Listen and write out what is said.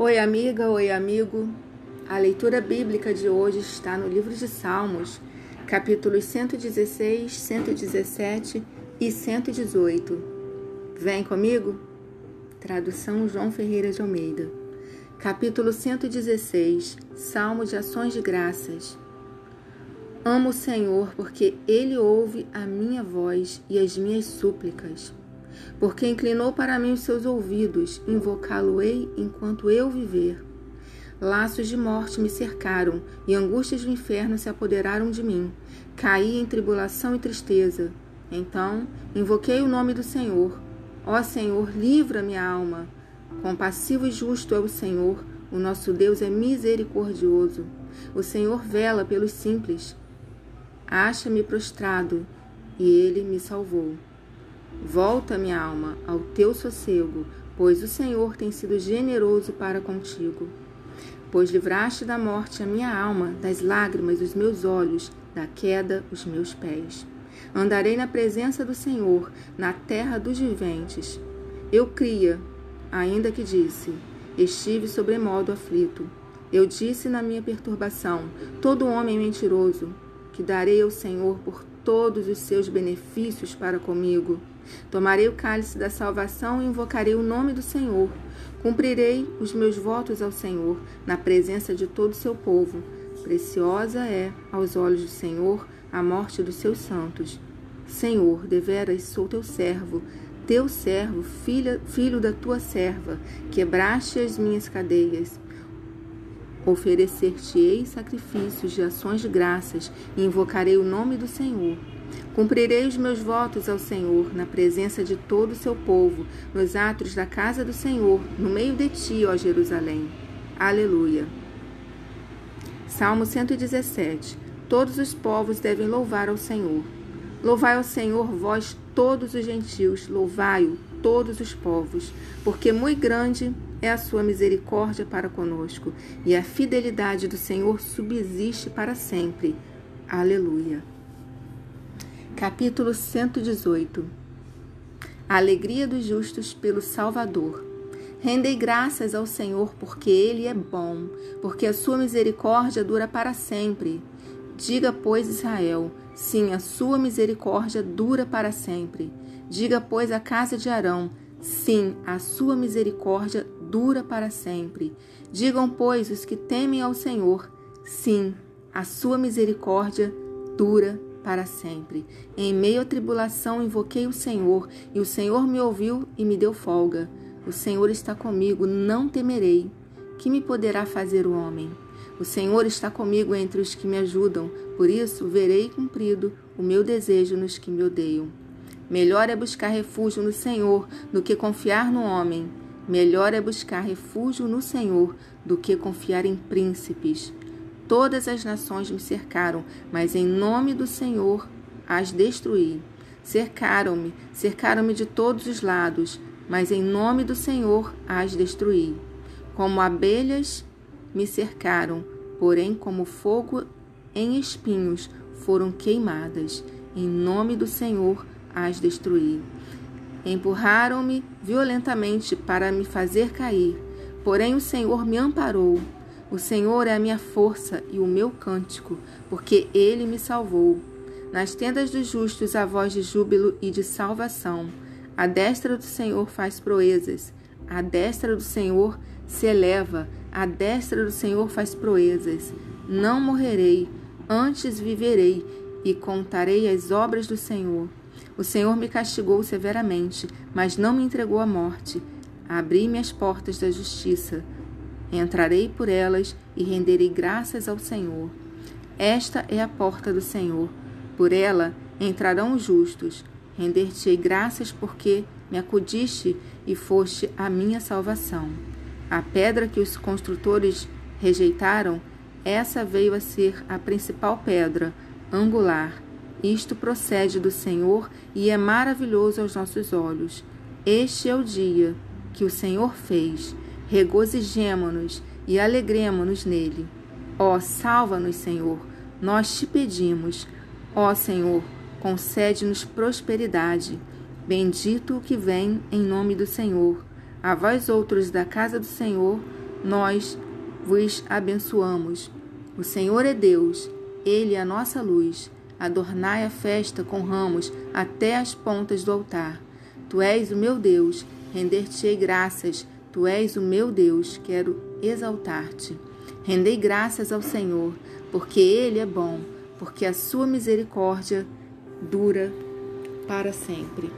Oi, amiga, oi, amigo. A leitura bíblica de hoje está no livro de Salmos, capítulos 116, 117 e 118. Vem comigo? Tradução João Ferreira de Almeida. Capítulo 116 Salmo de Ações de Graças. Amo o Senhor porque Ele ouve a minha voz e as minhas súplicas porque inclinou para mim os seus ouvidos, invocá-lo-ei enquanto eu viver. Laços de morte me cercaram e angústias do inferno se apoderaram de mim. Caí em tribulação e tristeza. Então invoquei o nome do Senhor. Ó Senhor, livra minha alma. Compassivo e justo é o Senhor, o nosso Deus é misericordioso. O Senhor vela pelos simples. Acha-me prostrado, e ele me salvou. Volta, minha alma, ao teu sossego, pois o Senhor tem sido generoso para contigo. Pois livraste da morte a minha alma, das lágrimas os meus olhos, da queda os meus pés. Andarei na presença do Senhor, na terra dos viventes. Eu cria, ainda que disse, estive sobremodo aflito. Eu disse na minha perturbação, todo homem mentiroso, que darei ao Senhor por todos os seus benefícios para comigo. Tomarei o cálice da salvação e invocarei o nome do Senhor. Cumprirei os meus votos ao Senhor, na presença de todo o seu povo. Preciosa é, aos olhos do Senhor, a morte dos seus santos. Senhor, deveras sou teu servo, teu servo, filha, filho da tua serva, quebraste as minhas cadeias. Oferecer-te-ei sacrifícios de ações de graças e invocarei o nome do Senhor. Cumprirei os meus votos ao Senhor na presença de todo o seu povo, nos atos da casa do Senhor, no meio de ti, ó Jerusalém. Aleluia. Salmo 117. Todos os povos devem louvar ao Senhor. Louvai ao Senhor, vós todos os gentios, louvai-o todos os povos, porque muito grande é a sua misericórdia para conosco, e a fidelidade do Senhor subsiste para sempre. Aleluia. Capítulo 118 A alegria dos justos pelo Salvador. Rendei graças ao Senhor, porque Ele é bom, porque a sua misericórdia dura para sempre. Diga, pois, Israel: sim, a sua misericórdia dura para sempre. Diga, pois, a casa de Arão: sim, a sua misericórdia dura para sempre. Digam, pois, os que temem ao Senhor: sim, a sua misericórdia dura para sempre. Em meio à tribulação invoquei o Senhor, e o Senhor me ouviu e me deu folga. O Senhor está comigo, não temerei. Que me poderá fazer o homem? O Senhor está comigo entre os que me ajudam, por isso verei cumprido o meu desejo nos que me odeiam. Melhor é buscar refúgio no Senhor do que confiar no homem. Melhor é buscar refúgio no Senhor do que confiar em príncipes. Todas as nações me cercaram, mas em nome do Senhor as destruí. Cercaram-me, cercaram-me de todos os lados, mas em nome do Senhor as destruí. Como abelhas me cercaram, porém como fogo em espinhos foram queimadas. Em nome do Senhor as destruí. Empurraram-me violentamente para me fazer cair, porém o Senhor me amparou. O Senhor é a minha força e o meu cântico, porque ele me salvou. Nas tendas dos justos a voz de júbilo e de salvação. A destra do Senhor faz proezas. A destra do Senhor se eleva. A destra do Senhor faz proezas. Não morrerei, antes viverei e contarei as obras do Senhor. O Senhor me castigou severamente, mas não me entregou à morte. Abri-me as portas da justiça Entrarei por elas e renderei graças ao Senhor. Esta é a porta do Senhor. Por ela entrarão os justos. Render-te-ei graças porque me acudiste e foste a minha salvação. A pedra que os construtores rejeitaram, essa veio a ser a principal pedra, angular. Isto procede do Senhor e é maravilhoso aos nossos olhos. Este é o dia que o Senhor fez regozijemo-nos e alegremo-nos nele. Ó, salva-nos, Senhor, nós te pedimos. Ó Senhor, concede-nos prosperidade. Bendito o que vem em nome do Senhor. A vós outros da casa do Senhor, nós vos abençoamos. O Senhor é Deus, Ele é a nossa luz. Adornai a festa com ramos até as pontas do altar. Tu és o meu Deus, render-te-ei graças. Tu és o meu Deus, quero exaltar-te. Rendei graças ao Senhor, porque Ele é bom, porque a sua misericórdia dura para sempre.